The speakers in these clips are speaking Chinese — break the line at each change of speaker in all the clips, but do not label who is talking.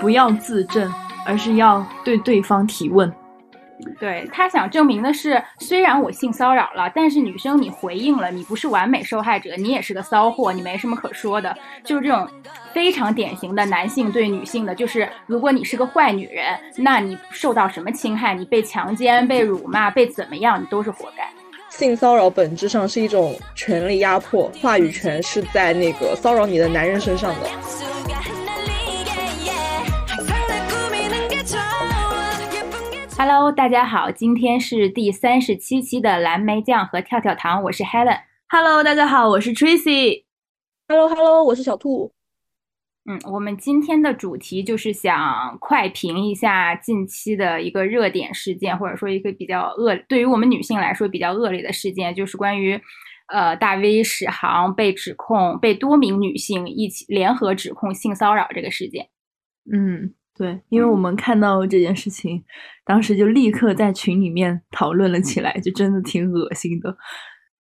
不要自证，而是要对对方提问。
对他想证明的是，虽然我性骚扰了，但是女生你回应了，你不是完美受害者，你也是个骚货，你没什么可说的。就是这种非常典型的男性对女性的，就是如果你是个坏女人，那你受到什么侵害，你被强奸、被辱骂、被怎么样，你都是活该。
性骚扰本质上是一种权力压迫，话语权是在那个骚扰你的男人身上的。
Hello，大家好，今天是第三十七期的蓝莓酱和跳跳糖，我是 Helen。
Hello，大家好，我是 Tracy。
Hello，Hello，我是小兔。
嗯，我们今天的主题就是想快评一下近期的一个热点事件，或者说一个比较恶，对于我们女性来说比较恶劣的事件，就是关于呃大 V 史航被指控被多名女性一起联合指控性骚扰这个事件。
嗯。对，因为我们看到这件事情，当时就立刻在群里面讨论了起来，就真的挺恶心的。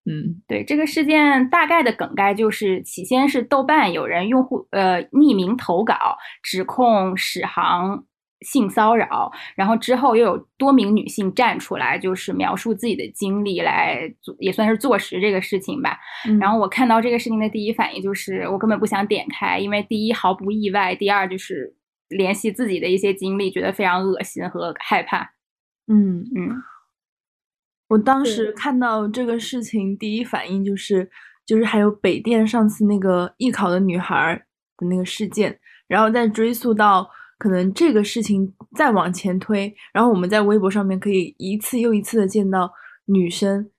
嗯，
对，这个事件大概的梗概就是，起先是豆瓣有人用户呃匿名投稿指控史航性骚扰，然后之后又有多名女性站出来，就是描述自己的经历来也算是坐实这个事情吧。然后我看到这个事情的第一反应就是，我根本不想点开，因为第一毫不意外，第二就是。联系自己的一些经历，觉得非常恶心和害怕。
嗯嗯，我当时看到这个事情，第一反应就是，就是还有北电上次那个艺考的女孩的那个事件，然后再追溯到可能这个事情再往前推，然后我们在微博上面可以一次又一次的见到女生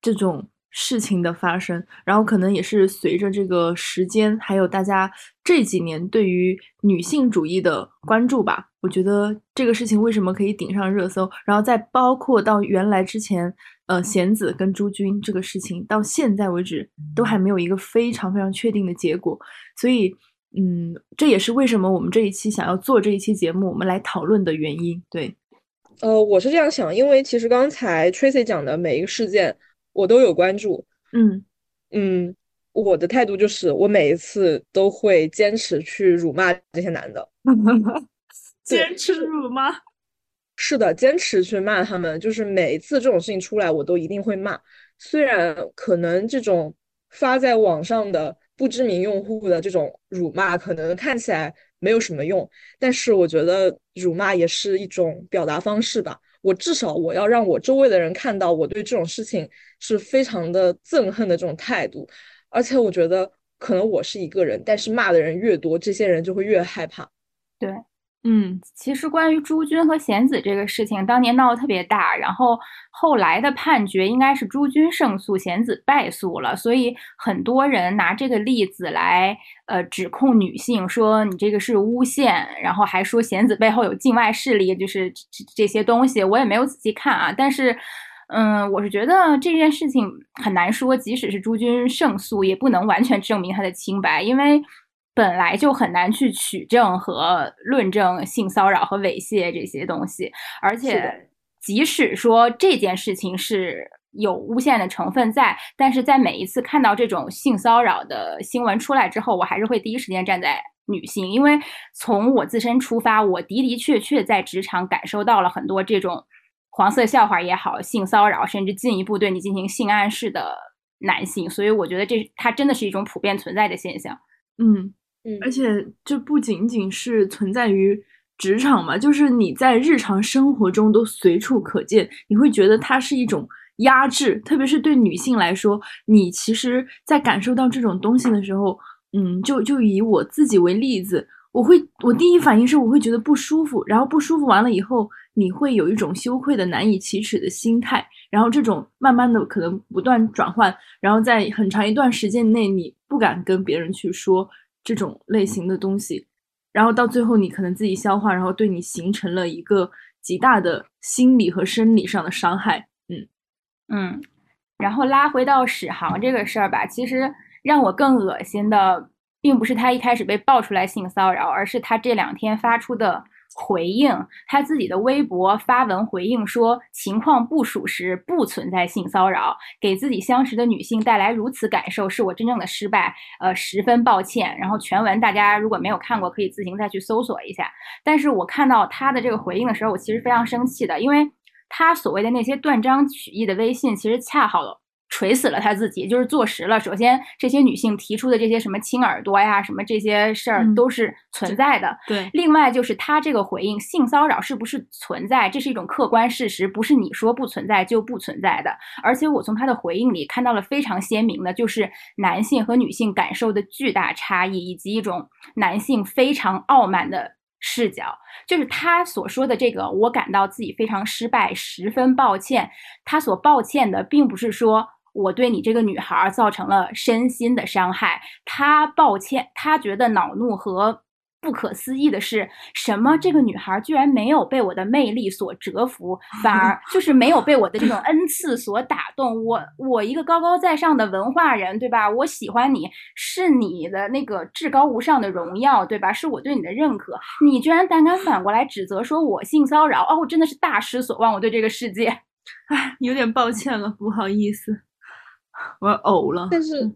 这种。事情的发生，然后可能也是随着这个时间，还有大家这几年对于女性主义的关注吧。我觉得这个事情为什么可以顶上热搜，然后再包括到原来之前，呃，贤子跟朱军这个事情，到现在为止都还没有一个非常非常确定的结果。所以，嗯，这也是为什么我们这一期想要做这一期节目，我们来讨论的原因。对，
呃，我是这样想，因为其实刚才 Tracy 讲的每一个事件。我都有关注，
嗯
嗯，我的态度就是，我每一次都会坚持去辱骂这些男的，
坚持辱骂，
是的，坚持去骂他们，就是每一次这种事情出来，我都一定会骂。虽然可能这种发在网上的不知名用户的这种辱骂，可能看起来没有什么用，但是我觉得辱骂也是一种表达方式吧。我至少我要让我周围的人看到我对这种事情是非常的憎恨的这种态度，而且我觉得可能我是一个人，但是骂的人越多，这些人就会越害怕。
对。嗯，其实关于朱军和贤子这个事情，当年闹得特别大，然后后来的判决应该是朱军胜诉，贤子败诉了，所以很多人拿这个例子来呃指控女性，说你这个是诬陷，然后还说贤子背后有境外势力，就是这这些东西，我也没有仔细看啊，但是嗯，我是觉得这件事情很难说，即使是朱军胜诉，也不能完全证明他的清白，因为。本来就很难去取证和论证性骚扰和猥亵这些东西，而且即使说这件事情是有诬陷的成分在，但是在每一次看到这种性骚扰的新闻出来之后，我还是会第一时间站在女性，因为从我自身出发，我的的确确在职场感受到了很多这种黄色笑话也好，性骚扰，甚至进一步对你进行性暗示的男性，所以我觉得这它真的是一种普遍存在的现象，
嗯。而且这不仅仅是存在于职场嘛，就是你在日常生活中都随处可见。你会觉得它是一种压制，特别是对女性来说，你其实，在感受到这种东西的时候，嗯，就就以我自己为例子，我会我第一反应是我会觉得不舒服，然后不舒服完了以后，你会有一种羞愧的、难以启齿的心态，然后这种慢慢的可能不断转换，然后在很长一段时间内，你不敢跟别人去说。这种类型的东西，然后到最后你可能自己消化，然后对你形成了一个极大的心理和生理上的伤害。
嗯嗯，然后拉回到史航这个事儿吧，其实让我更恶心的，并不是他一开始被爆出来性骚扰，而是他这两天发出的回应，他自己的微博发文回应说情况不属实，不存在性骚扰，给自己相识的女性带来如此感受是我真正的失败，呃，十分抱歉。然后全文大家如果没有看过，可以自行再去搜索一下。但是我看到他的这个回应的时候，我其实非常生气的，因为他所谓的那些断章取义的微信，其实恰好。锤死了他自己，就是坐实了。首先，这些女性提出的这些什么亲耳朵呀，什么这些事儿都是存在的。
对。
另外，就是他这个回应，性骚扰是不是存在，这是一种客观事实，不是你说不存在就不存在的。而且，我从他的回应里看到了非常鲜明的，就是男性和女性感受的巨大差异，以及一种男性非常傲慢的视角。就是他所说的这个，我感到自己非常失败，十分抱歉。他所抱歉的，并不是说。我对你这个女孩造成了身心的伤害，他抱歉，他觉得恼怒和不可思议的是什么？这个女孩居然没有被我的魅力所折服，反而 就是没有被我的这种恩赐所打动。我 我一个高高在上的文化人，对吧？我喜欢你是你的那个至高无上的荣耀，对吧？是我对你的认可，你居然胆敢反过来指责说我性骚扰？哦，我真的是大失所望，我对这个世界，
唉，有点抱歉了，不好意思。我要呕了，
但是，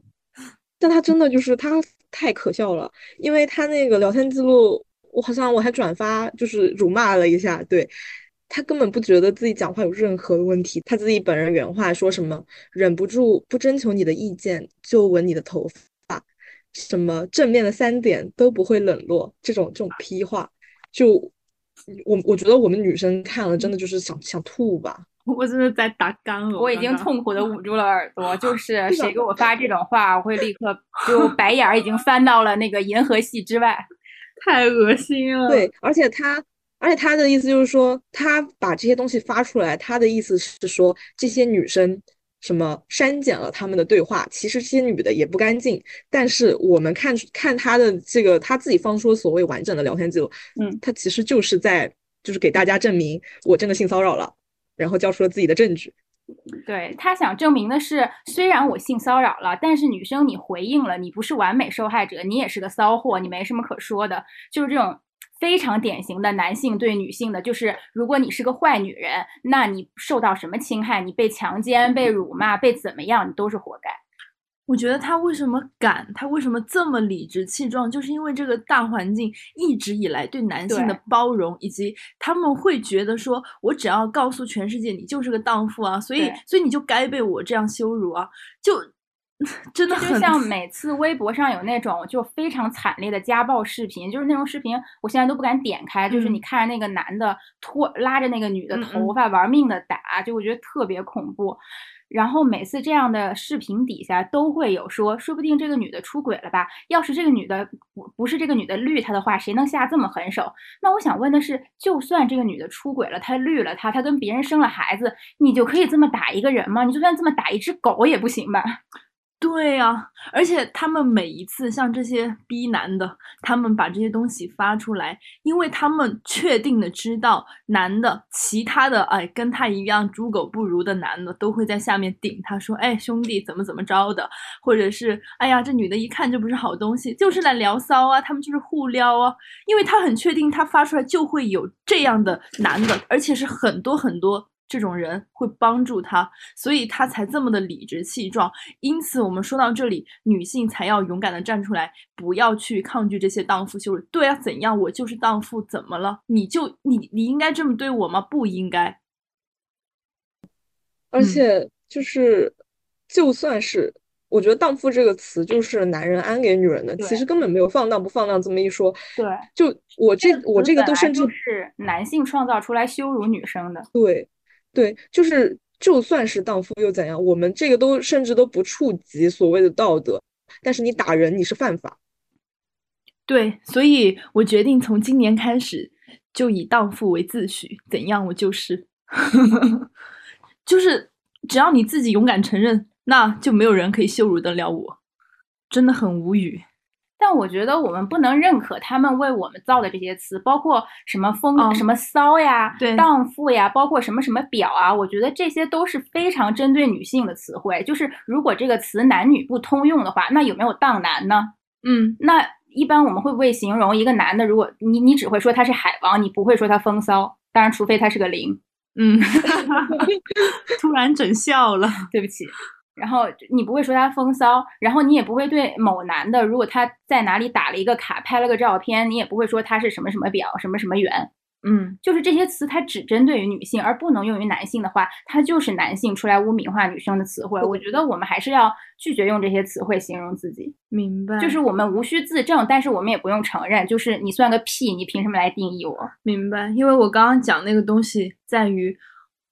但他真的就是他太可笑了，因为他那个聊天记录，我好像我还转发，就是辱骂了一下，对他根本不觉得自己讲话有任何的问题，他自己本人原话说什么，忍不住不征求你的意见就吻你的头发，什么正面的三点都不会冷落，这种这种批话，就我我觉得我们女生看了真的就是想想吐吧。
我真的在打干
呕，我已经痛苦的捂住了耳朵。就是谁给我发这种话，我会立刻就白眼儿已经翻到了那个银河系之外，
太恶心了。
对，而且他，而且他的意思就是说，他把这些东西发出来，他的意思是说，这些女生什么删减了他们的对话，其实这些女的也不干净。但是我们看看他的这个他自己方说所谓完整的聊天记录，嗯，他其实就是在就是给大家证明我真的性骚扰了。然后交出了自己的证据，
对他想证明的是，虽然我性骚扰了，但是女生你回应了，你不是完美受害者，你也是个骚货，你没什么可说的，就是这种非常典型的男性对女性的，就是如果你是个坏女人，那你受到什么侵害，你被强奸、被辱骂、被怎么样，你都是活该。
我觉得他为什么敢？他为什么这么理直气壮？就是因为这个大环境一直以来对男性的包容，以及他们会觉得说，我只要告诉全世界你就是个荡妇啊，所以所以你就该被我这样羞辱啊！就 真的
就像每次微博上有那种就非常惨烈的家暴视频，就是那种视频，我现在都不敢点开。就是你看着那个男的拖拉着那个女的头发玩命的打，就我觉得特别恐怖。然后每次这样的视频底下都会有说，说不定这个女的出轨了吧？要是这个女的不不是这个女的绿他的话，谁能下这么狠手？那我想问的是，就算这个女的出轨了，她绿了他，她跟别人生了孩子，你就可以这么打一个人吗？你就算这么打一只狗也不行吧？
对呀，而且他们每一次像这些逼男的，他们把这些东西发出来，因为他们确定的知道，男的其他的哎跟他一样猪狗不如的男的都会在下面顶他说，哎兄弟怎么怎么着的，或者是哎呀这女的一看就不是好东西，就是来聊骚啊，他们就是互撩啊，因为他很确定他发出来就会有这样的男的，而且是很多很多。这种人会帮助他，所以他才这么的理直气壮。因此，我们说到这里，女性才要勇敢的站出来，不要去抗拒这些荡妇羞辱。对啊，怎样？我就是荡妇，怎么了？你就你你应该这么对我吗？不应该。
而且就是，就算是我觉得“荡妇”这个词就是男人安给女人的，其实根本没有放荡不放荡这么一说。
对，
就我这我这个都甚至
是男性创造出来羞辱女生的。
对。对，就是就算是荡妇又怎样？我们这个都甚至都不触及所谓的道德，但是你打人你是犯法。
对，所以我决定从今年开始就以荡妇为自诩，怎样我就是，就是只要你自己勇敢承认，那就没有人可以羞辱得了我，真的很无语。
但我觉得我们不能认可他们为我们造的这些词，包括什么风、什么骚呀、荡妇呀，包括什么什么婊啊。我觉得这些都是非常针对女性的词汇。就是如果这个词男女不通用的话，那有没有荡男呢？
嗯，
那一般我们会不会形容一个男的，如果你你只会说他是海王，你不会说他风骚，当然除非他是个零。
嗯，突然整笑了，
对不起。然后你不会说他风骚，然后你也不会对某男的，如果他在哪里打了一个卡，拍了个照片，你也不会说他是什么什么表，什么什么圆。
嗯，
就是这些词，它只针对于女性，而不能用于男性的话，它就是男性出来污名化女生的词汇。我觉得我们还是要拒绝用这些词汇形容自己。
明白，
就是我们无需自证，但是我们也不用承认。就是你算个屁，你凭什么来定义我？
明白，因为我刚刚讲那个东西在于，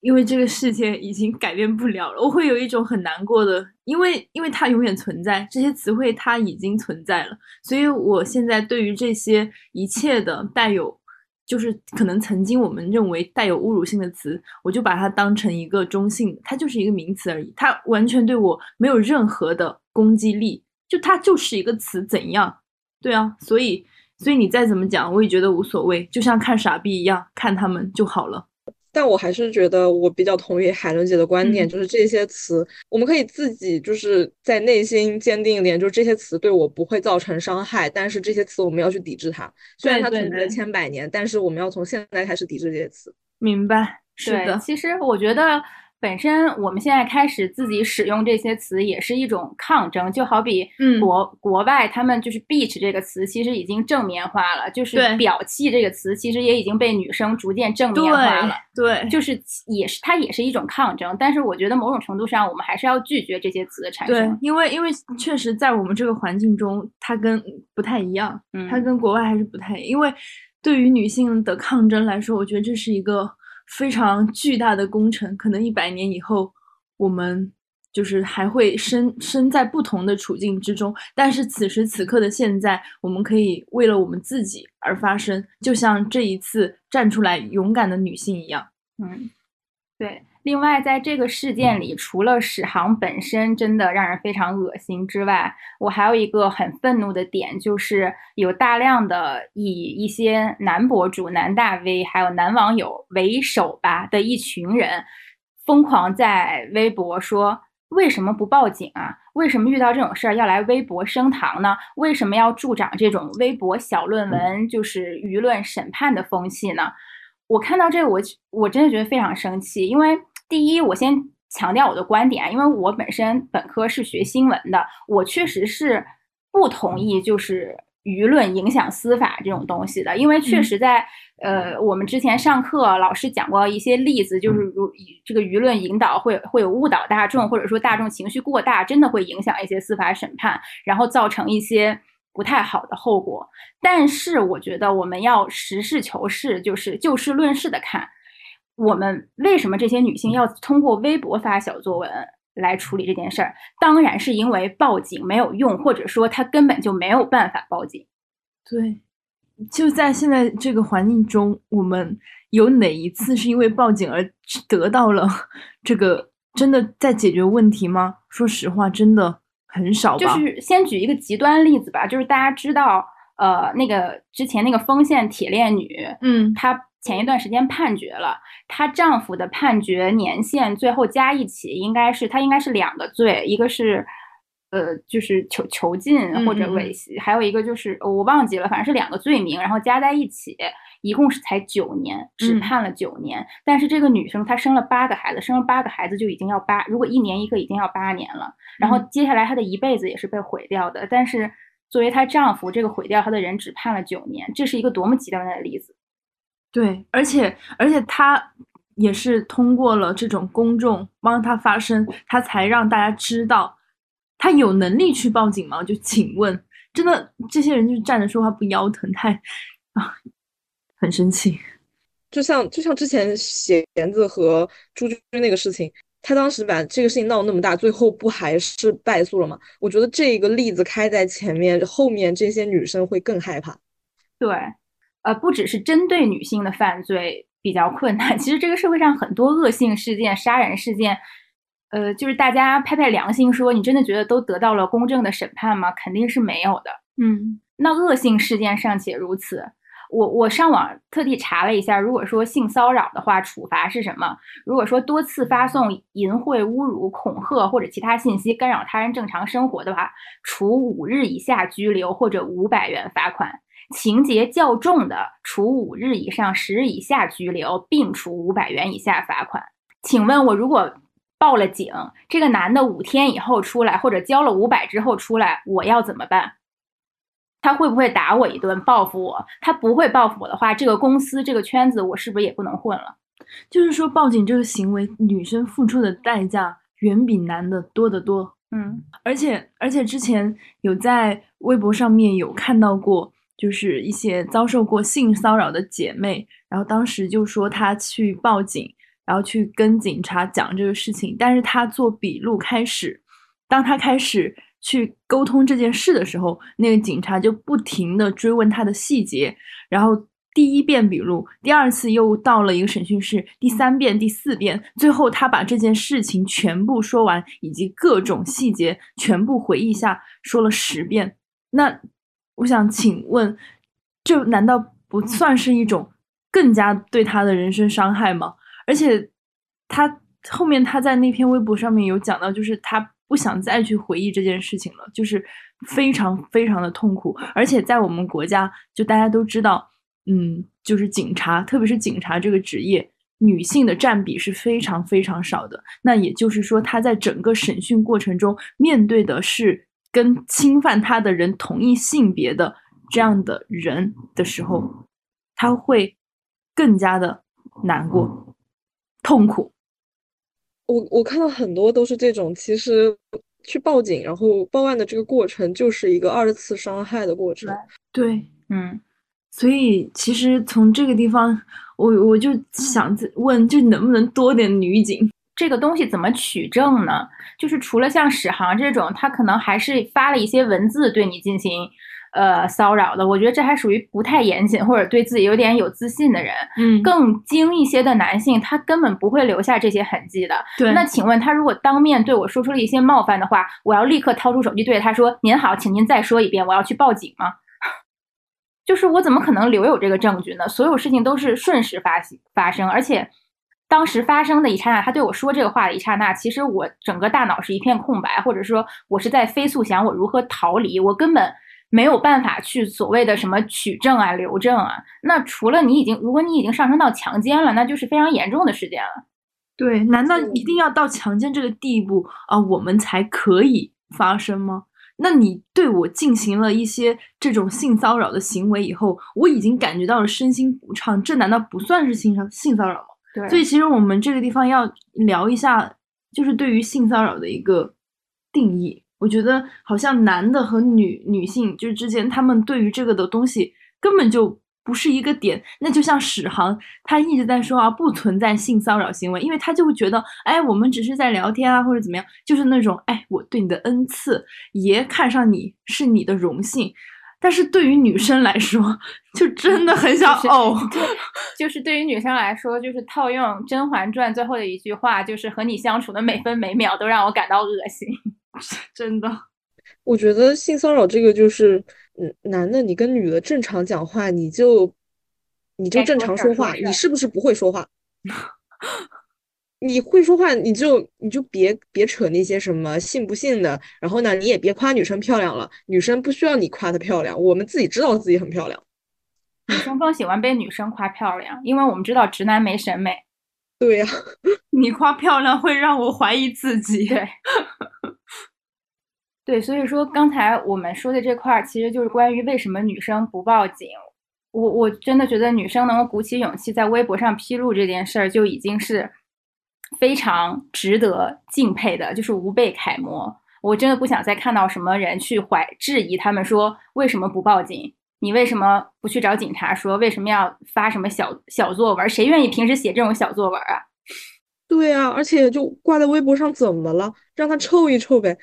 因为这个世界已经改变不了了，我会有一种很难过的，因为因为它永远存在，这些词汇它已经存在了，所以我现在对于这些一切的带有。就是可能曾经我们认为带有侮辱性的词，我就把它当成一个中性的，它就是一个名词而已，它完全对我没有任何的攻击力，就它就是一个词，怎样？对啊，所以所以你再怎么讲，我也觉得无所谓，就像看傻逼一样，看他们就好了。
但我还是觉得我比较同意海伦姐的观点，就是这些词我们可以自己就是在内心坚定一点，就是这些词对我不会造成伤害，但是这些词我们要去抵制它。虽然它存在了千百年，但是我们要从现在开始抵制这些词。
明白，是的。
其实我觉得。本身我们现在开始自己使用这些词，也是一种抗争。就好比国国外他们就是 “beach” 这个词，其实已经正面化了；就是“表气”这个词，其实也已经被女生逐渐正面化了。
对，
就是也是它也是一种抗争。但是我觉得某种程度上，我们还是要拒绝这些词的产生。
对，因为因为确实在我们这个环境中，它跟不太一样。嗯，它跟国外还是不太。因为对于女性的抗争来说，我觉得这是一个。非常巨大的工程，可能一百年以后，我们就是还会身身在不同的处境之中。但是此时此刻的现在，我们可以为了我们自己而发声，就像这一次站出来勇敢的女性一样。
嗯，对。另外，在这个事件里，除了史航本身真的让人非常恶心之外，我还有一个很愤怒的点，就是有大量的以一些男博主、男大 V 还有男网友为首吧的一群人，疯狂在微博说：为什么不报警啊？为什么遇到这种事儿要来微博升堂呢？为什么要助长这种微博小论文就是舆论审判的风气呢？我看到这个，我我真的觉得非常生气，因为。第一，我先强调我的观点，因为我本身本科是学新闻的，我确实是不同意就是舆论影响司法这种东西的，因为确实在呃我们之前上课老师讲过一些例子，就是如这个舆论引导会会有误导大众，或者说大众情绪过大，真的会影响一些司法审判，然后造成一些不太好的后果。但是我觉得我们要实事求是，就是就事论事的看。我们为什么这些女性要通过微博发小作文来处理这件事儿？当然是因为报警没有用，或者说她根本就没有办法报警。
对，就在现在这个环境中，我们有哪一次是因为报警而得到了这个真的在解决问题吗？说实话，真的很少。
就是先举一个极端例子吧，就是大家知道，呃，那个之前那个丰县铁链女，
嗯，
她。前一段时间判决了，她丈夫的判决年限最后加一起，应该是她应该是两个罪，一个是，呃，就是囚囚禁或者猥亵，还有一个就是我忘记了，反正是两个罪名，然后加在一起，一共是才九年，只判了九年。但是这个女生她生了八个孩子，生了八个孩子就已经要八，如果一年一个已经要八年了，然后接下来她的一辈子也是被毁掉的。但是作为她丈夫，这个毁掉她的人只判了九年，这是一个多么极端的例子。
对，而且而且他也是通过了这种公众帮他发声，他才让大家知道他有能力去报警吗？就请问，真的这些人就站着说话不腰疼，太啊，很生气。
就像就像之前弦子和朱军那个事情，他当时把这个事情闹那么大，最后不还是败诉了吗？我觉得这个例子开在前面，后面这些女生会更害怕。
对。呃，不只是针对女性的犯罪比较困难，其实这个社会上很多恶性事件、杀人事件，呃，就是大家拍拍良心说，你真的觉得都得到了公正的审判吗？肯定是没有的。
嗯，
那恶性事件尚且如此，我我上网特地查了一下，如果说性骚扰的话，处罚是什么？如果说多次发送淫秽、侮辱、恐吓或者其他信息干扰他人正常生活的话，处五日以下拘留或者五百元罚款；情节较重的，处五日以上十日以下拘留，并处五百元以下罚款。请问我如果报了警，这个男的五天以后出来，或者交了五百之后出来，我要怎么办？他会不会打我一顿报复我？他不会报复我的话，这个公司这个圈子我是不是也不能混了？
就是说，报警这个行为，女生付出的代价远比男的多得多。
嗯，
而且而且之前有在微博上面有看到过，就是一些遭受过性骚扰的姐妹，然后当时就说她去报警，然后去跟警察讲这个事情，但是她做笔录开始，当她开始。去沟通这件事的时候，那个警察就不停的追问她的细节，然后第一遍笔录，第二次又到了一个审讯室，第三遍、第四遍，最后他把这件事情全部说完，以及各种细节全部回忆下，说了十遍。那我想请问，这难道不算是一种更加对他的人身伤害吗？而且他后面他在那篇微博上面有讲到，就是他。不想再去回忆这件事情了，就是非常非常的痛苦，而且在我们国家，就大家都知道，嗯，就是警察，特别是警察这个职业，女性的占比是非常非常少的。那也就是说，他在整个审讯过程中，面对的是跟侵犯他的人同一性别的这样的人的时候，他会更加的难过、痛苦。
我我看到很多都是这种，其实去报警然后报案的这个过程就是一个二次伤害的过程。
对，
嗯，
所以其实从这个地方，我我就想问，就能不能多点女警？
这个东西怎么取证呢？就是除了像史航这种，他可能还是发了一些文字对你进行。呃，骚扰的，我觉得这还属于不太严谨或者对自己有点有自信的人。
嗯，
更精一些的男性，他根本不会留下这些痕迹的。
对，
那请问他如果当面对我说出了一些冒犯的话，我要立刻掏出手机对着他说：“您好，请您再说一遍，我要去报警吗？” 就是我怎么可能留有这个证据呢？所有事情都是瞬时发发生，而且当时发生的一刹那，他对我说这个话的一刹那，其实我整个大脑是一片空白，或者说我是在飞速想我如何逃离，我根本。没有办法去所谓的什么取证啊、留证啊，那除了你已经，如果你已经上升到强奸了，那就是非常严重的事件了。
对，难道一定要到强奸这个地步啊，我们才可以发生吗？那你对我进行了一些这种性骚扰的行为以后，我已经感觉到了身心不畅，这难道不算是性骚性骚扰吗？所以其实我们这个地方要聊一下，就是对于性骚扰的一个定义。我觉得好像男的和女女性就是之间，他们对于这个的东西根本就不是一个点。那就像史航，他一直在说啊，不存在性骚扰行为，因为他就会觉得，哎，我们只是在聊天啊，或者怎么样，就是那种，哎，我对你的恩赐，爷看上你是你的荣幸。但是对于女生来说，就真的很想呕。
就是对于女生来说，就是套用《甄嬛传》最后的一句话，就是和你相处的每分每秒都让我感到恶心。
真的，
我觉得性骚扰这个就是，嗯，男的你跟女的正常讲话，你就你就正常说话，你是不是不会说话？你会说话，你就你就别别扯那些什么信不信的，然后呢，你也别夸女生漂亮了，女生不需要你夸她漂亮，我们自己知道自己很漂亮。
女生更喜欢被女生夸漂亮，因为我们知道直男没审美。
对呀，
你夸漂亮会让我怀疑自己。
对。对，所以说刚才我们说的这块儿，其实就是关于为什么女生不报警。我我真的觉得女生能够鼓起勇气在微博上披露这件事儿，就已经是非常值得敬佩的，就是无辈楷模。我真的不想再看到什么人去怀质疑他们，说为什么不报警？你为什么不去找警察说？为什么要发什么小小作文？谁愿意平时写这种小作文啊？
对啊，而且就挂在微博上怎么了？让他臭一臭呗。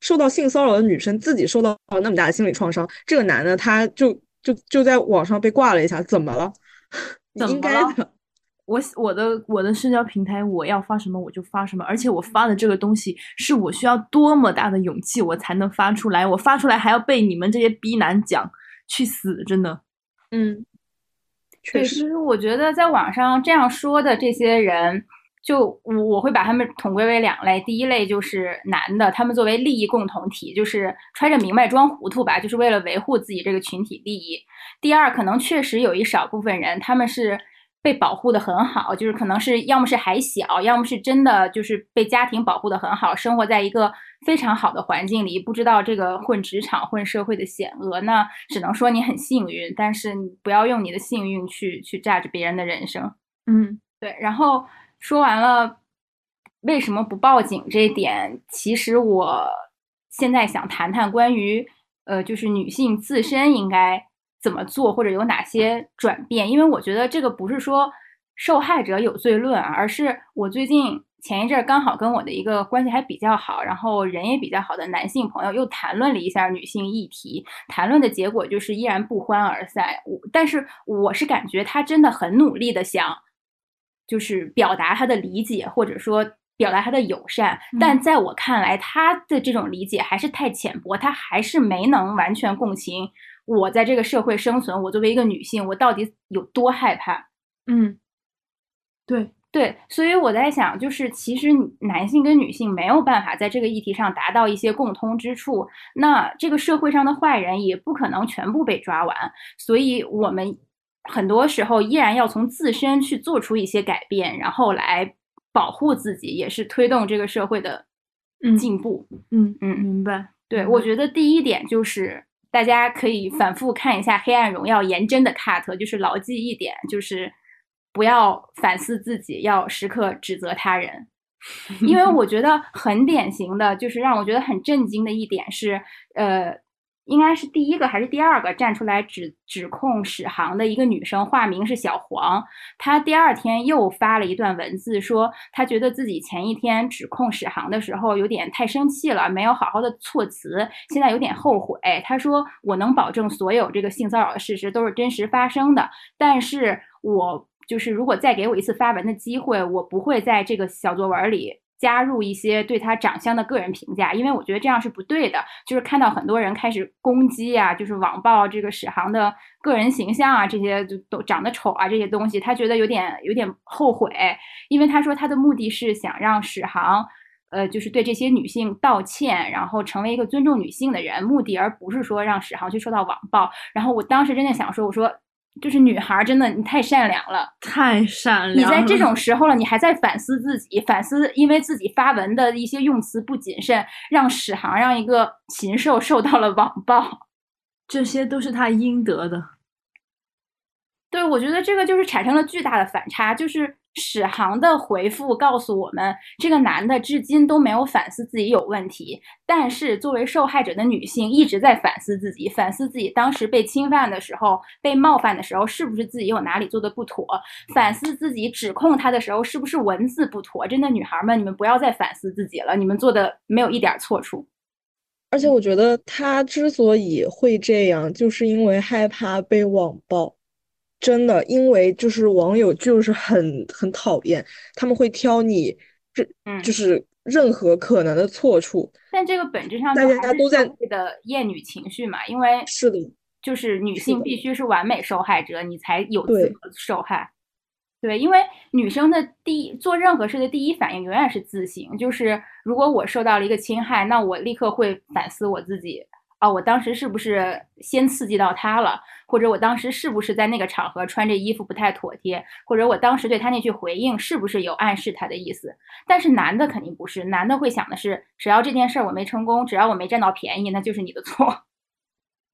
受到性骚扰的女生自己受到了那么大的心理创伤，这个男的他就就就在网上被挂了一下，怎么了？应该的。
我我的我的社交平台，我要发什么我就发什么，而且我发的这个东西是我需要多么大的勇气我才能发出来，我发出来还要被你们这些逼男讲去死，真的。
嗯，确实，
就是我觉得在网上这样说的这些人，就我我会把他们统归为两类。第一类就是男的，他们作为利益共同体，就是揣着明白装糊涂吧，就是为了维护自己这个群体利益。第二，可能确实有一少部分人，他们是。被保护的很好，就是可能是要么是还小，要么是真的就是被家庭保护的很好，生活在一个非常好的环境里，不知道这个混职场、混社会的险恶，那只能说你很幸运，但是你不要用你的幸运去去榨着别人的人生。
嗯，
对。然后说完了为什么不报警这一点，其实我现在想谈谈关于呃，就是女性自身应该。怎么做或者有哪些转变？因为我觉得这个不是说受害者有罪论，而是我最近前一阵刚好跟我的一个关系还比较好，然后人也比较好的男性朋友又谈论了一下女性议题，谈论的结果就是依然不欢而散。我但是我是感觉他真的很努力的想，就是表达他的理解或者说表达他的友善，但在我看来，他的这种理解还是太浅薄，他还是没能完全共情。我在这个社会生存，我作为一个女性，我到底有多害怕？
嗯，对
对，所以我在想，就是其实男性跟女性没有办法在这个议题上达到一些共通之处，那这个社会上的坏人也不可能全部被抓完，所以我们很多时候依然要从自身去做出一些改变，然后来保护自己，也是推动这个社会的进步。
嗯
嗯，
明白。
对，我觉得第一点就是。大家可以反复看一下《黑暗荣耀》颜真的 cut，就是牢记一点，就是不要反思自己，要时刻指责他人。因为我觉得很典型的就是让我觉得很震惊的一点是，呃。应该是第一个还是第二个站出来指指控史航的一个女生，化名是小黄。她第二天又发了一段文字，说她觉得自己前一天指控史航的时候有点太生气了，没有好好的措辞，现在有点后悔。她说：“我能保证所有这个性骚扰的事实都是真实发生的，但是我就是如果再给我一次发文的机会，我不会在这个小作文里。”加入一些对他长相的个人评价，因为我觉得这样是不对的。就是看到很多人开始攻击啊，就是网暴这个史航的个人形象啊，这些就都长得丑啊这些东西，他觉得有点有点后悔，因为他说他的目的是想让史航，呃，就是对这些女性道歉，然后成为一个尊重女性的人，目的而不是说让史航去受到网暴。然后我当时真的想说，我说。就是女孩真的，你太善良了，
太善良。
你在这种时候了，你还在反思自己，反思因为自己发文的一些用词不谨慎，让史航让一个禽兽受到了网暴，
这些都是他应得的。
对，我觉得这个就是产生了巨大的反差，就是。史航的回复告诉我们，这个男的至今都没有反思自己有问题，但是作为受害者的女性一直在反思自己，反思自己当时被侵犯的时候、被冒犯的时候，是不是自己有哪里做的不妥？反思自己指控他的时候，是不是文字不妥？真的，女孩们，你们不要再反思自己了，你们做的没有一点错处。
而且我觉得他之所以会这样，就是因为害怕被网暴。真的，因为就是网友就是很很讨厌，他们会挑你这，就是任何可能的错处。
但这个本质上
大家都在
的厌女情绪嘛，因为
是的，
就是女性必须是完美受害者，你才有资格受害。对，因为女生的第一做任何事的第一反应永远是自省，就是如果我受到了一个侵害，那我立刻会反思我自己。哦，我当时是不是先刺激到他了？或者我当时是不是在那个场合穿这衣服不太妥帖？或者我当时对他那句回应是不是有暗示他的意思？但是男的肯定不是，男的会想的是，只要这件事儿我没成功，只要我没占到便宜，那就是你的错。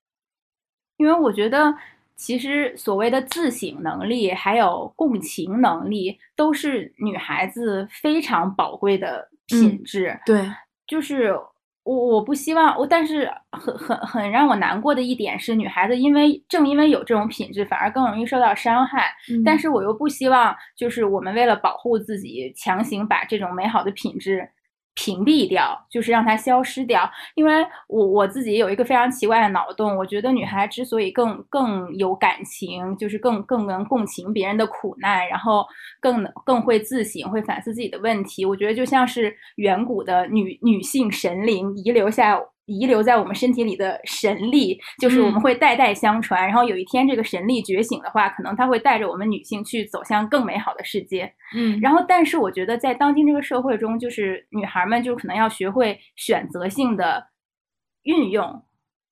因为我觉得，其实所谓的自省能力还有共情能力，都是女孩子非常宝贵的品质。
对，
就是。我我不希望我，但是很很很让我难过的一点是，女孩子因为正因为有这种品质，反而更容易受到伤害。但是我又不希望，就是我们为了保护自己，强行把这种美好的品质。屏蔽掉，就是让它消失掉。因为我我自己有一个非常奇怪的脑洞，我觉得女孩之所以更更有感情，就是更更能共情别人的苦难，然后更更会自省，会反思自己的问题。我觉得就像是远古的女女性神灵遗留下遗留在我们身体里的神力，就是我们会代代相传。然后有一天这个神力觉醒的话，可能它会带着我们女性去走向更美好的世界。
嗯，
然后，但是我觉得在当今这个社会中，就是女孩们就可能要学会选择性的运用。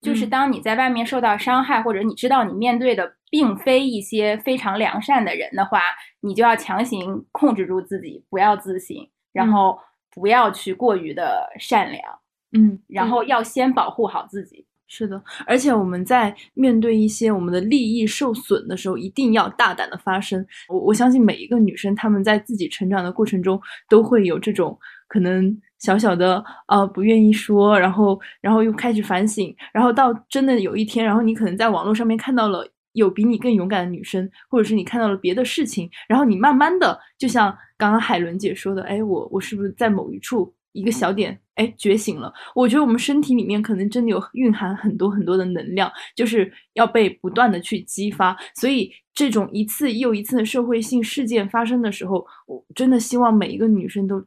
就是当你在外面受到伤害，或者你知道你面对的并非一些非常良善的人的话，你就要强行控制住自己，不要自省，然后不要去过于的善良。
嗯，
然后要先保护好自己。
是的，而且我们在面对一些我们的利益受损的时候，一定要大胆的发声。我我相信每一个女生，她们在自己成长的过程中，都会有这种可能小小的呃不愿意说，然后然后又开始反省，然后到真的有一天，然后你可能在网络上面看到了有比你更勇敢的女生，或者是你看到了别的事情，然后你慢慢的，就像刚刚海伦姐说的，哎，我我是不是在某一处？一个小点，哎，觉醒了。我觉得我们身体里面可能真的有蕴含很多很多的能量，就是要被不断的去激发。所以这种一次又一次的社会性事件发生的时候，我真的希望每一个女生都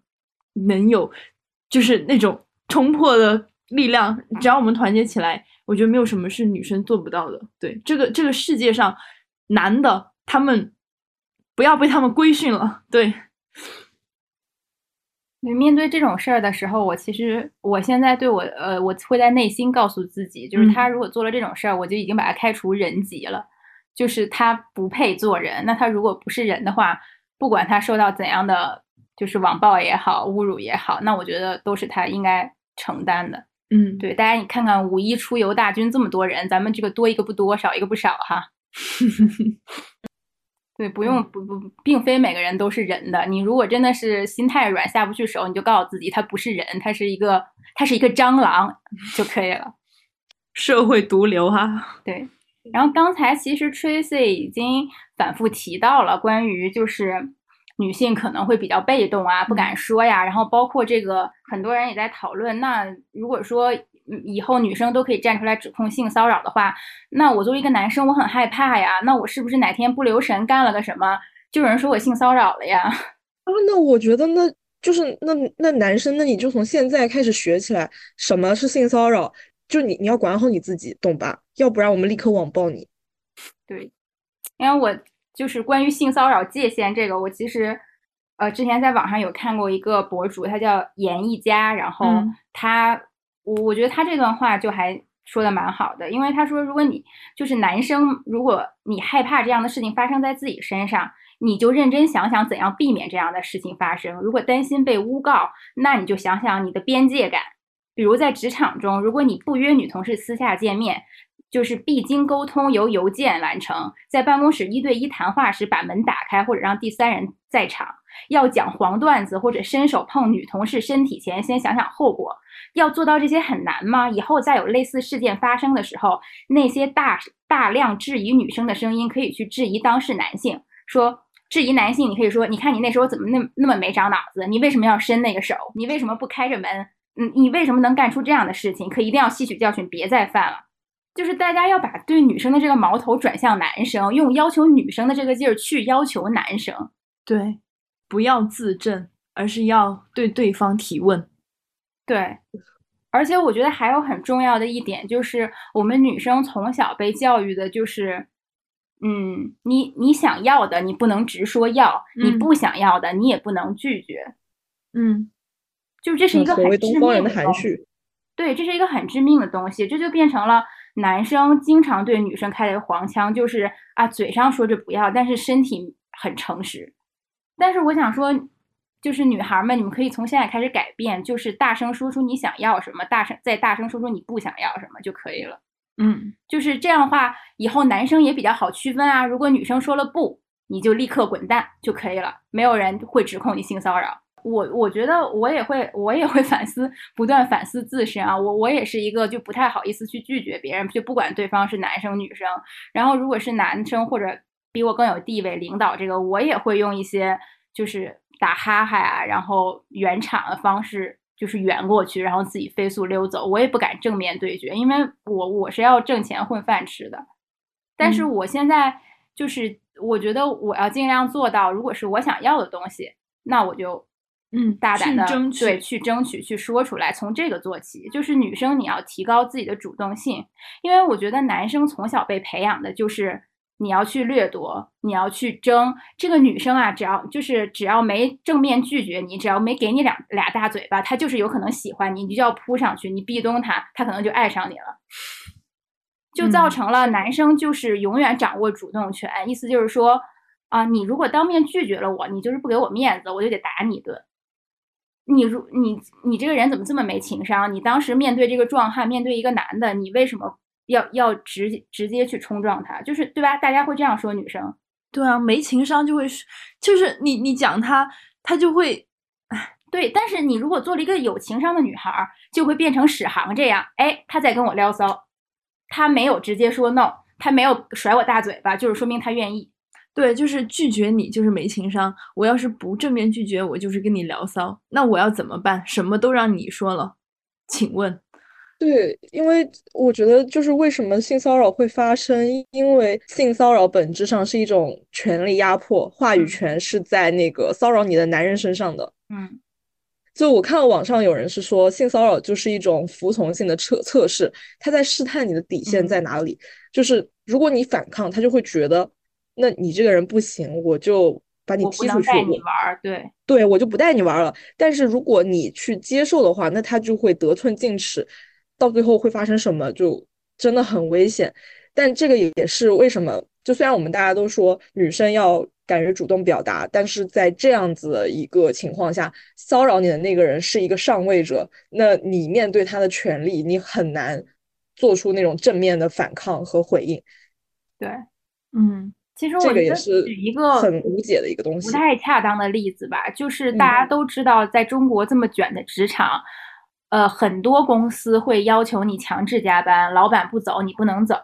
能有，就是那种冲破的力量。只要我们团结起来，我觉得没有什么是女生做不到的。对这个这个世界上，男的他们不要被他们规训了。对。
面对这种事儿的时候，我其实我现在对我呃，我会在内心告诉自己，就是他如果做了这种事儿，我就已经把他开除人籍了，就是他不配做人。那他如果不是人的话，不管他受到怎样的就是网暴也好，侮辱也好，那我觉得都是他应该承担的。
嗯，
对，大家你看看五一出游大军这么多人，咱们这个多一个不多，少一个不少哈。对，不用不不，并非每个人都是人的。你如果真的是心太软，下不去手，你就告诉自己，他不是人，他是一个，他是一个蟑螂就可以了。
社会毒瘤哈。
对。然后刚才其实 Tracy 已经反复提到了关于就是女性可能会比较被动啊，不敢说呀。然后包括这个很多人也在讨论，那如果说。以后女生都可以站出来指控性骚扰的话，那我作为一个男生，我很害怕呀。那我是不是哪天不留神干了个什么，就有人说我性骚扰了呀？
啊，那我觉得那就是那那男生，那你就从现在开始学起来，什么是性骚扰？就你你要管好你自己，懂吧？要不然我们立刻网暴你。
对，因为我就是关于性骚扰界限这个，我其实呃之前在网上有看过一个博主，他叫严艺佳，然后他。我我觉得他这段话就还说的蛮好的，因为他说，如果你就是男生，如果你害怕这样的事情发生在自己身上，你就认真想想怎样避免这样的事情发生。如果担心被诬告，那你就想想你的边界感。比如在职场中，如果你不约女同事私下见面，就是必经沟通由邮件完成，在办公室一对一谈话时把门打开或者让第三人在场。要讲黄段子或者伸手碰女同事身体前，先想想后果。要做到这些很难吗？以后再有类似事件发生的时候，那些大大量质疑女生的声音，可以去质疑当事男性。说质疑男性，你可以说：你看你那时候怎么那那么没长脑子？你为什么要伸那个手？你为什么不开着门？嗯，你为什么能干出这样的事情？可一定要吸取教训，别再犯了。就是大家要把对女生的这个矛头转向男生，用要求女生的这个劲儿去要求男生。
对。不要自证，而是要对对方提问。
对，而且我觉得还有很重要的一点，就是我们女生从小被教育的就是，嗯，你你想要的，你不能直说要；你不想要的，你也不能拒绝。
嗯，
就这是一个很致命
的含蓄。
对，这是一个很致命的东西，这就变成了男生经常对女生开的黄腔，就是啊，嘴上说着不要，但是身体很诚实。但是我想说，就是女孩们，你们可以从现在开始改变，就是大声说出你想要什么，大声再大声说出你不想要什么就可以了。
嗯，
就是这样的话，以后男生也比较好区分啊。如果女生说了不，你就立刻滚蛋就可以了，没有人会指控你性骚扰。我我觉得我也会，我也会反思，不断反思自身啊。我我也是一个就不太好意思去拒绝别人，就不管对方是男生女生。然后如果是男生或者比我更有地位，领导这个我也会用一些。就是打哈哈啊，然后圆场的方式，就是圆过去，然后自己飞速溜走。我也不敢正面对决，因为我我是要挣钱混饭吃的。但是我现在就是，我觉得我要尽量做到，如果是我想要的东西，那我就
嗯，
大胆的
争取，
对，去争取，去说出来，从这个做起。就是女生你要提高自己的主动性，因为我觉得男生从小被培养的就是你要去掠夺，你要去争。这个女生啊，只要就是只要没正面拒绝你，只要没给你两俩大嘴巴，她就是有可能喜欢你，你就要扑上去，你壁咚她，她可能就爱上你了。就造成了男生就是永远掌握主动权，意思就是说啊，你如果当面拒绝了我，你就是不给我面子，我就得打你一顿。你如你你这个人怎么这么没情商？你当时面对这个壮汉，面对一个男的，你为什么要要直直接去冲撞他？就是对吧？大家会这样说女生。
对啊，没情商就会就是你你讲他，他就会
哎，对。但是你如果做了一个有情商的女孩，就会变成史航这样，哎，他在跟我撩骚。他没有直接说 no，他没有甩我大嘴巴，就是说明他愿意。
对，就是拒绝你就是没情商。我要是不正面拒绝，我就是跟你聊骚。那我要怎么办？什么都让你说了，请问？
对，因为我觉得就是为什么性骚扰会发生，因为性骚扰本质上是一种权力压迫，话语权是在那个骚扰你的男人身上的。
嗯。
就我看到网上有人是说，性骚扰就是一种服从性的测测试，他在试探你的底线在哪里。就是如果你反抗，他就会觉得，那你这个人不行，我就把你踢出去。
带你玩，对
对，我就不带你玩了。但是如果你去接受的话，那他就会得寸进尺，到最后会发生什么，就真的很危险。但这个也是为什么，就虽然我们大家都说女生要。敢于主动表达，但是在这样子的一个情况下，骚扰你的那个人是一个上位者，那你面对他的权利，你很难做出那种正面的反抗和回应。
对，嗯，其实
这个也是
一个
很无解的一个东西，
不太恰当的例子吧。就是大家都知道，在中国这么卷的职场。呃，很多公司会要求你强制加班，老板不走你不能走，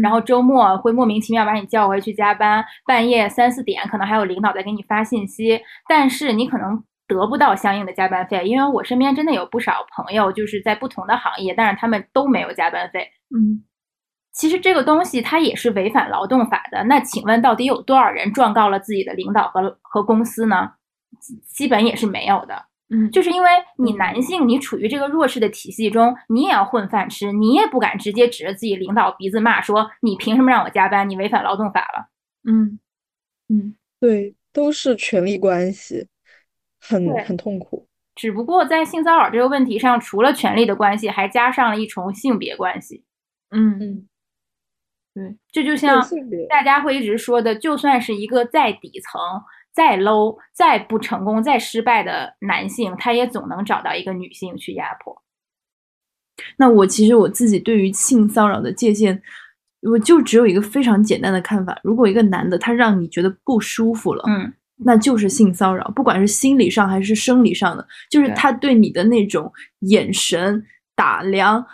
然后周末会莫名其妙把你叫回去加班，半夜三四点可能还有领导在给你发信息，但是你可能得不到相应的加班费，因为我身边真的有不少朋友就是在不同的行业，但是他们都没有加班费。
嗯，
其实这个东西它也是违反劳动法的。那请问到底有多少人状告了自己的领导和和公司呢？基本也是没有的。
嗯，
就是因为你男性，你处于这个弱势的体系中，你也要混饭吃，你也不敢直接指着自己领导鼻子骂，说你凭什么让我加班？你违反劳动法了。
嗯嗯，
对，都是权力关系，很很痛苦。
只不过在性骚扰这个问题上，除了权力的关系，还加上了一重性别关系。
嗯
嗯，
对，
这就像大家会一直说的，就算是一个再底层。再 low、再不成功、再失败的男性，他也总能找到一个女性去压迫。
那我其实我自己对于性骚扰的界限，我就只有一个非常简单的看法：如果一个男的他让你觉得不舒服了，
嗯，
那就是性骚扰，不管是心理上还是生理上的，就是他对你的那种眼神打量，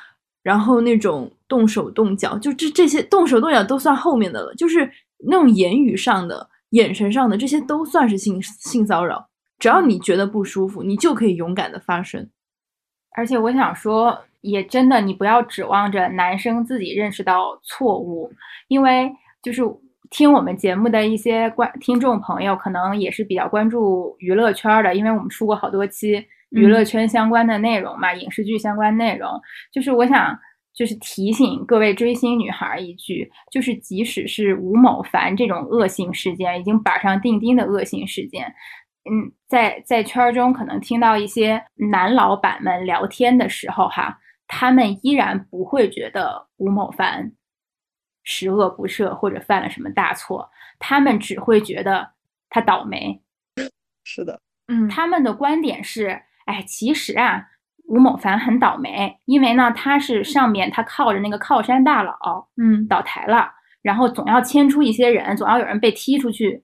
然后那种动手动脚，就这这些动手动脚都算后面的了，就是那种言语上的。眼神上的这些都算是性性骚扰，只要你觉得不舒服，你就可以勇敢的发声。
而且我想说，也真的，你不要指望着男生自己认识到错误，因为就是听我们节目的一些观听众朋友，可能也是比较关注娱乐圈的，因为我们出过好多期娱乐圈相关的内容嘛，影视剧相关内容，就是我想。就是提醒各位追星女孩一句，就是即使是吴某凡这种恶性事件，已经板上钉钉的恶性事件，嗯，在在圈中可能听到一些男老板们聊天的时候，哈，他们依然不会觉得吴某凡十恶不赦或者犯了什么大错，他们只会觉得他倒霉。
是的，
嗯，他们的观点是，哎，其实啊。吴某凡很倒霉，因为呢，他是上面他靠着那个靠山大佬，
嗯，
倒台了，然后总要牵出一些人，总要有人被踢出去，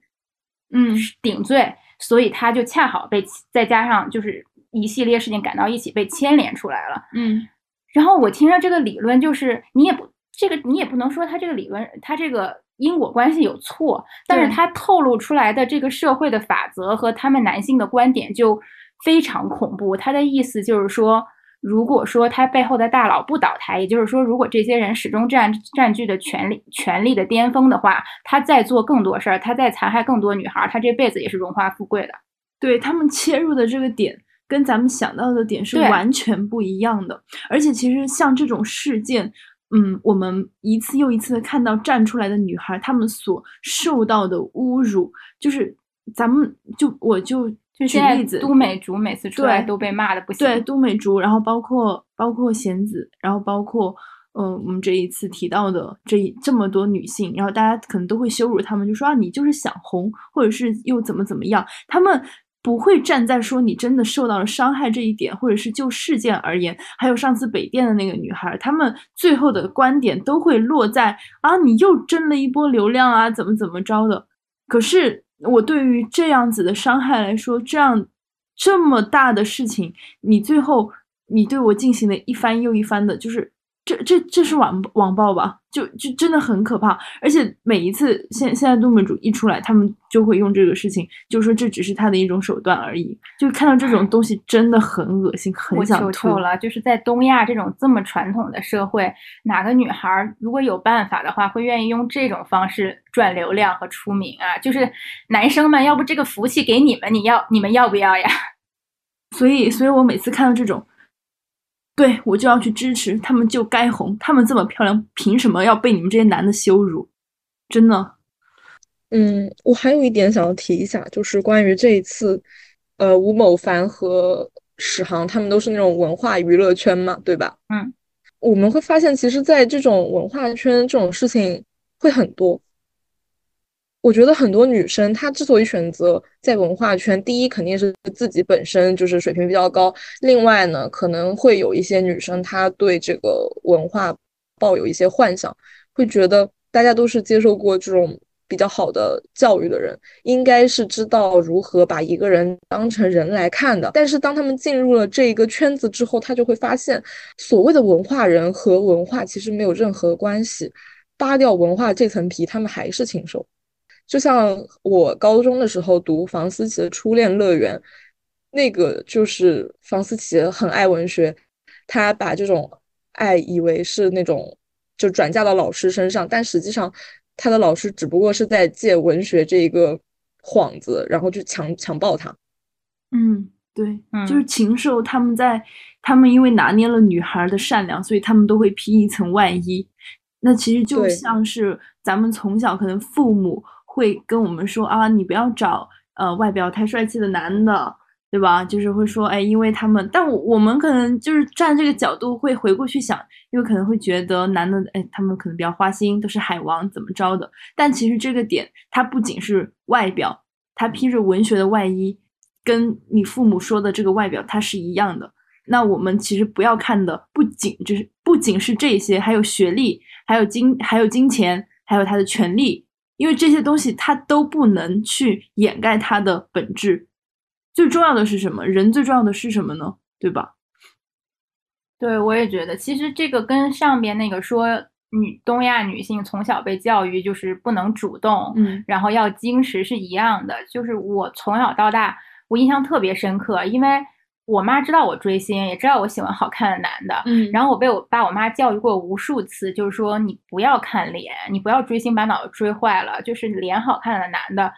嗯，
顶罪，所以他就恰好被再加上就是一系列事情赶到一起被牵连出来了，
嗯，
然后我听着这个理论，就是你也不这个你也不能说他这个理论他这个因果关系有错，但是他透露出来的这个社会的法则和他们男性的观点就。非常恐怖，他的意思就是说，如果说他背后的大佬不倒台，也就是说，如果这些人始终占占据的权力权力的巅峰的话，他再做更多事儿，他再残害更多女孩，他这辈子也是荣华富贵的。
对他们切入的这个点跟咱们想到的点是完全不一样的，而且其实像这种事件，嗯，我们一次又一次的看到站出来的女孩，她们所受到的侮辱，就是咱们就我就举
就现在
例子，
都美竹每次出来都被骂的不行。
对，都美竹，然后包括包括贤子，然后包括嗯、呃我们这一次提到的这这么多女性，然后大家可能都会羞辱她们，就说啊你就是想红，或者是又怎么怎么样，她们不会站在说你真的受到了伤害这一点，或者是就事件而言，还有上次北电的那个女孩，他们最后的观点都会落在啊你又争了一波流量啊，怎么怎么着的。可是我对于这样子的伤害来说，这样这么大的事情，你最后你对我进行了一番又一番的，就是这这这是网网暴吧？就就真的很可怕。而且每一次现现在东北主一出来，他们就会用这个事情，就说这只是他的一种手段而已。就看到这种东西真的很恶心，很
我
想吐。
求求了，就是在东亚这种这么传统的社会，哪个女孩儿如果有办法的话，会愿意用这种方式赚流量和出名啊？就是男生们，要不这个福气给你们，你要你们要不要呀？
所以，所以我每次看到这种，对我就要去支持他们，就该红。他们这么漂亮，凭什么要被你们这些男的羞辱？真的，
嗯，我还有一点想要提一下，就是关于这一次，呃，吴某凡和史航他们都是那种文化娱乐圈嘛，对吧？
嗯，
我们会发现，其实，在这种文化圈，这种事情会很多。我觉得很多女生她之所以选择在文化圈，第一肯定是自己本身就是水平比较高，另外呢，可能会有一些女生她对这个文化抱有一些幻想，会觉得大家都是接受过这种比较好的教育的人，应该是知道如何把一个人当成人来看的。但是当他们进入了这一个圈子之后，他就会发现，所谓的文化人和文化其实没有任何关系，扒掉文化这层皮，他们还是禽兽。就像我高中的时候读房思琪的《初恋乐园》，那个就是房思琪很爱文学，她把这种爱以为是那种就转嫁到老师身上，但实际上她的老师只不过是在借文学这一个幌子，然后去强强暴她。
嗯，对，
嗯
就是禽兽，他们在他们因为拿捏了女孩的善良，所以他们都会披一层外衣。那其实就像是咱们从小可能父母会跟我们说啊，你不要找呃外表太帅气的男的，对吧？就是会说，哎，因为他们，但我我们可能就是站这个角度会回过去想，因为可能会觉得男的，哎，他们可能比较花心，都是海王怎么着的。但其实这个点，它不仅是外表，它披着文学的外衣，跟你父母说的这个外表它是一样的。那我们其实不要看的不仅就是不仅是这些，还有学历，还有金，还有金钱，还有他的权利，因为这些东西它都不能去掩盖它的本质。最重要的是什么？人最重要的是什么呢？对吧？
对，我也觉得，其实这个跟上边那个说女东亚女性从小被教育就是不能主动，
嗯
然后要矜持是一样的。就是我从小到大，我印象特别深刻，因为我妈知道我追星，也知道我喜欢好看的男的，
嗯
然后我被我爸我妈教育过无数次，就是说你不要看脸，你不要追星把脑子追坏了，就是脸好看的男的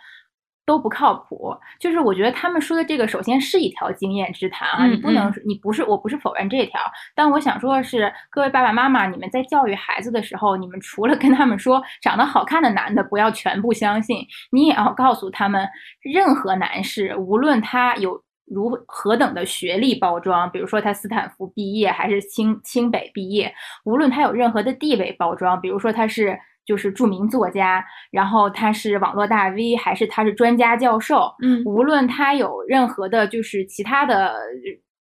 都不靠谱。就是我觉得他们说的这个，首先是一条经验之谈啊，
嗯
你不能
嗯，
你不是我不是否认这条，但我想说的是，各位爸爸妈妈，你们在教育孩子的时候，你们除了跟他们说长得好看的男的不要全部相信，你也要告诉他们，任何男士无论他有。如何等的学历包装，比如说他斯坦福毕业还是清清北毕业，无论他有任何的地位包装，比如说他是就是著名作家，然后他是网络大 V，还是他是专家教授，
嗯
无论他有任何的，就是其他的，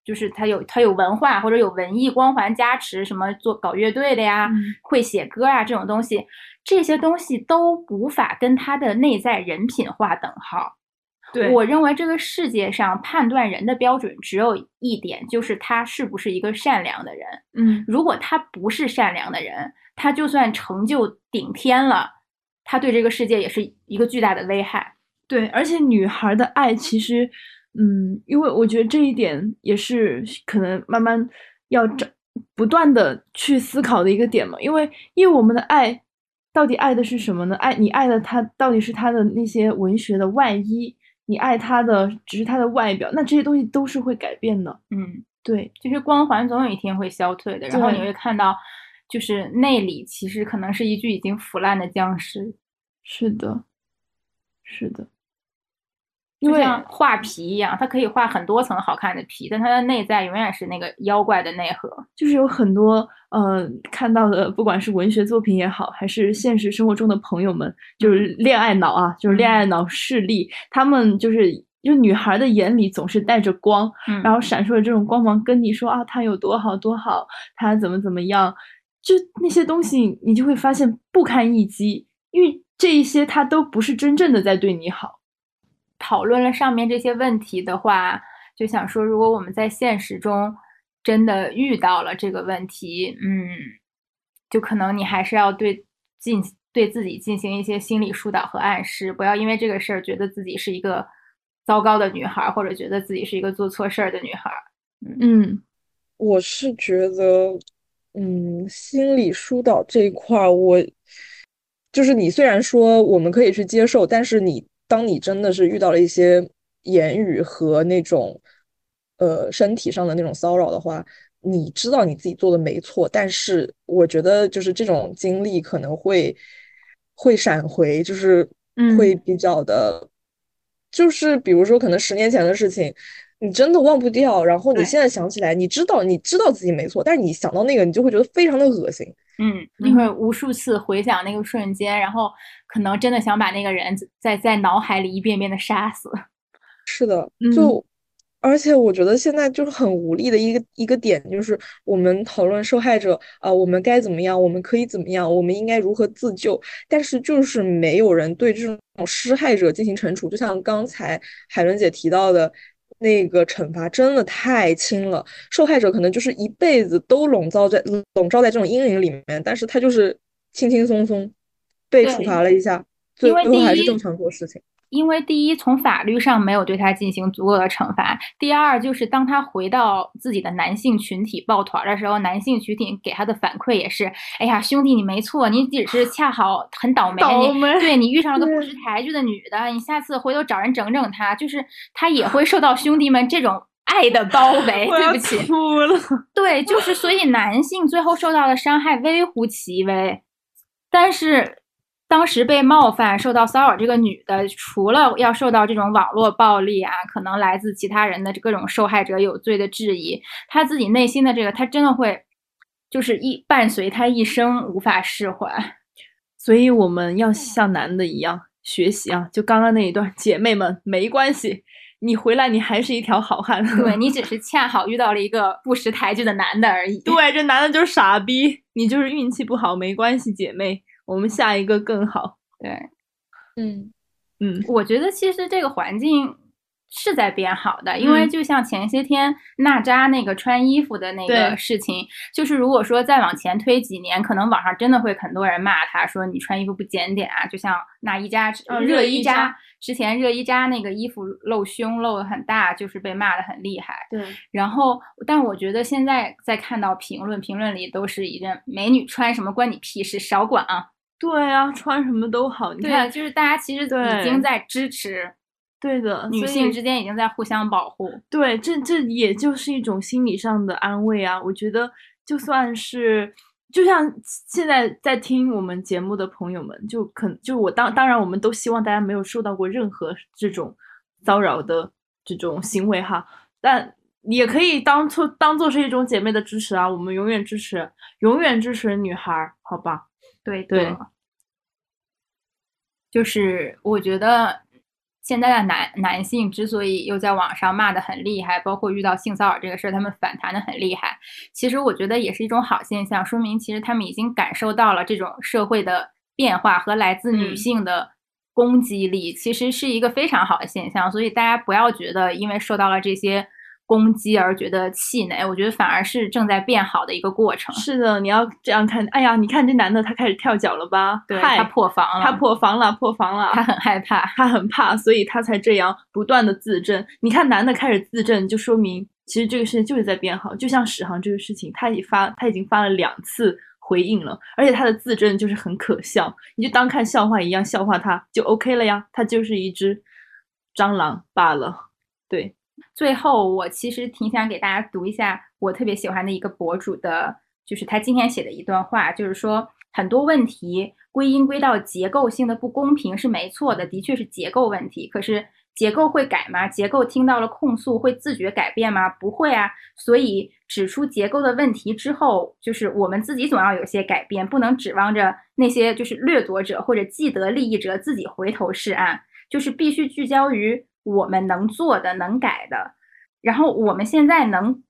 就是他有他有文化或者有文艺光环加持，什么做搞乐队的呀，
嗯
会写歌啊这种东西，这些东西都无法跟他的内在人品划等号。
对，
我认为这个世界上判断人的标准只有一点，就是他是不是一个善良的人。
嗯
如果他不是善良的人，他就算成就顶天了，他对这个世界也是一个巨大的危害。
对，而且女孩的爱其实，嗯，因为我觉得这一点也是可能慢慢要找不断的去思考的一个点嘛，因为因为我们的爱到底爱的是什么呢？爱你爱的他到底是他的那些文学的外衣，你爱他的只是他的外表，那这些东西都是会改变的。
嗯，
对，
就是光环总有一天会消退的，然后你会看到，就是内里其实可能是一具已经腐烂的僵尸，
是的，是的，因
就
为
像画皮一样，它可以画很多层好看的皮，但它的内在永远是那个妖怪的内核。
就是有很多呃看到的，不管是文学作品也好，还是现实生活中的朋友们，就是恋爱脑啊，就是恋爱脑势力，他们就是就女孩的眼里总是带着光，
嗯，
然后闪烁着这种光芒，跟你说啊，他有多好多好，他怎么怎么样，就那些东西，你就会发现不堪一击，因为这一些他都不是真正的在对你好。
讨论了上面这些问题的话，就想说，如果我们在现实中真的遇到了这个问题，嗯，就可能你还是要对进对自己进行一些心理疏导和暗示，不要因为这个事儿觉得自己是一个糟糕的女孩儿，或者觉得自己是一个做错事儿的女孩儿。
嗯
我是觉得，嗯，心理疏导这一块儿，我就是你虽然说我们可以去接受，但是你当你真的是遇到了一些言语和那种呃身体上的那种骚扰的话，你知道你自己做的没错，但是我觉得就是这种经历可能会会闪回，就是
嗯
会比较的，就是比如说可能十年前的事情。你真的忘不掉，然后你现在想起来，你知道你知道自己没错，但是你想到那个，你就会觉得非常的恶心。
嗯，你会无数次回想那个瞬间，然后可能真的想把那个人在在脑海里一遍遍的杀死。
是的，
嗯
就而且我觉得现在就是很无力的一个一个点，就是我们讨论受害者啊、我们该怎么样，我们可以怎么样，我们应该如何自救，但是就是没有人对这种施害者进行惩处。就像刚才海伦姐提到的。那个惩罚真的太轻了，受害者可能就是一辈子都笼罩在笼罩在这种阴影里面，但是他就是轻轻松松被处罚了一下，最
最
后还是正常做事情。
因为第一，从法律上没有对他进行足够的惩罚；第二，就是当他回到自己的男性群体抱团的时候，男性群体给他的反馈也是：哎呀，兄弟，你没错，你只是恰好 很倒霉，你
倒霉
对你遇上了个不识抬举的女的，你下次回头找人整整她，就是他也会受到兄弟们这种爱的包 围。对不起，
哭了。
对，就是所以男性最后受到的伤害微乎其微，但是当时被冒犯、受到骚扰这个女的，除了要受到这种网络暴力啊，可能来自其他人的各种受害者有罪的质疑，她自己内心的这个，她真的会就是一伴随她一生无法释怀。
所以我们要像男的一样学习啊！就刚刚那一段，姐妹们没关系，你回来你还是一条好汉。
对 你只是恰好遇到了一个不识抬举的男的而已。
对，这男的就是傻逼，你就是运气不好，没关系，姐妹，我们下一个更好。
对，
嗯。
嗯
我觉得其实这个环境是在变好的，因为
嗯
就像前些天娜扎那个穿衣服的那个事情，就是如果说再往前推几年，可能网上真的会很多人骂他说你穿衣服不检点啊，就像那一扎
嗯
热依扎
热依扎
之前热依扎那个衣服露胸露的很大，就是被骂的很厉害。
对，
然后，但我觉得现在在看到评论，评论里都是一阵美女穿什么关你屁事，少管啊！
对啊，穿什么都好。你看，
就是大家其实已经在支持
对的，
女性之间已经在互相保护。
对，这这也就是一种心理上的安慰啊！我觉得就算是，就像现在在听我们节目的朋友们，就可就我当当然我们都希望大家没有受到过任何这种骚扰的这种行为哈，但也可以当做当做是一种姐妹的支持啊！我们永远支持，永远支持女孩儿，好吧？
对
对，
就是我觉得现在的男男性之所以又在网上骂的很厉害，包括遇到性骚扰这个事儿，他们反弹的很厉害，其实我觉得也是一种好现象，说明其实他们已经感受到了这种社会的变化和来自女
嗯。
性的攻击力，其实是一个非常好的现象。所以大家不要觉得因为受到了这些攻击而觉得气馁，我觉得反而是正在变好的一个过程。
是的，你要这样看。哎呀，你看这男的他开始跳脚了吧？
对
嗨
他破防了，
他破防了，破防了。
他很害怕。
他很怕，所以他才这样不断的自证。你看，男的开始自证，就说明其实这个事情就是在变好。就像史航这个事情，他已发，他已经发了两次回应了，而且他的自证就是很可笑，你就当看笑话一样笑话他就 OK 了呀。他就是一只蟑螂罢了。对，
最后我其实挺想给大家读一下我特别喜欢的一个博主的，就是他今天写的一段话，就是说很多问题归因归到结构性的不公平是没错的，的确是结构问题。可是结构会改吗？结构听到了控诉会自觉改变吗？不会啊。所以指出结构的问题之后，就是我们自己总要有些改变，不能指望着那些就是掠夺者或者既得利益者自己回头是岸，就是必须聚焦于。我们能做的、能改的，然后我们现在能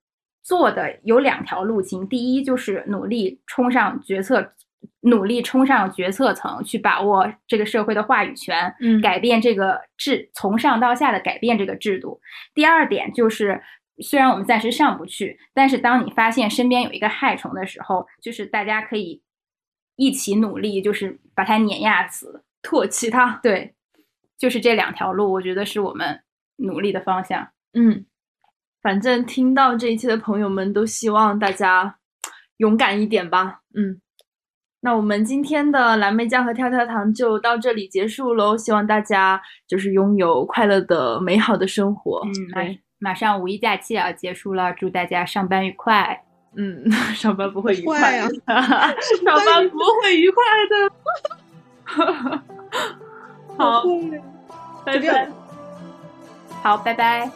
做的有两条路径：第一，就是努力冲上决策，努力冲上决策层，去把握这个社会的话语权，
嗯，
改变这个制，从上到下的改变这个制度。第二点就是，虽然我们暂时上不去，但是当你发现身边有一个害虫的时候，就是大家可以一起努力，就是把它碾压死，
唾弃它。
对。就是这两条路，我觉得是我们努力的方向。
嗯，反正听到这一期的朋友们都希望大家勇敢一点吧。嗯，那我们今天的蓝莓酱和跳跳糖就到这里结束喽。希望大家就是拥有快乐的、美好的生活。
嗯，马马上五一假期要结束了，祝大家上班愉快。
嗯，上班不会愉
快
呀，上班不会愉快的。好。拜拜，
好，拜拜。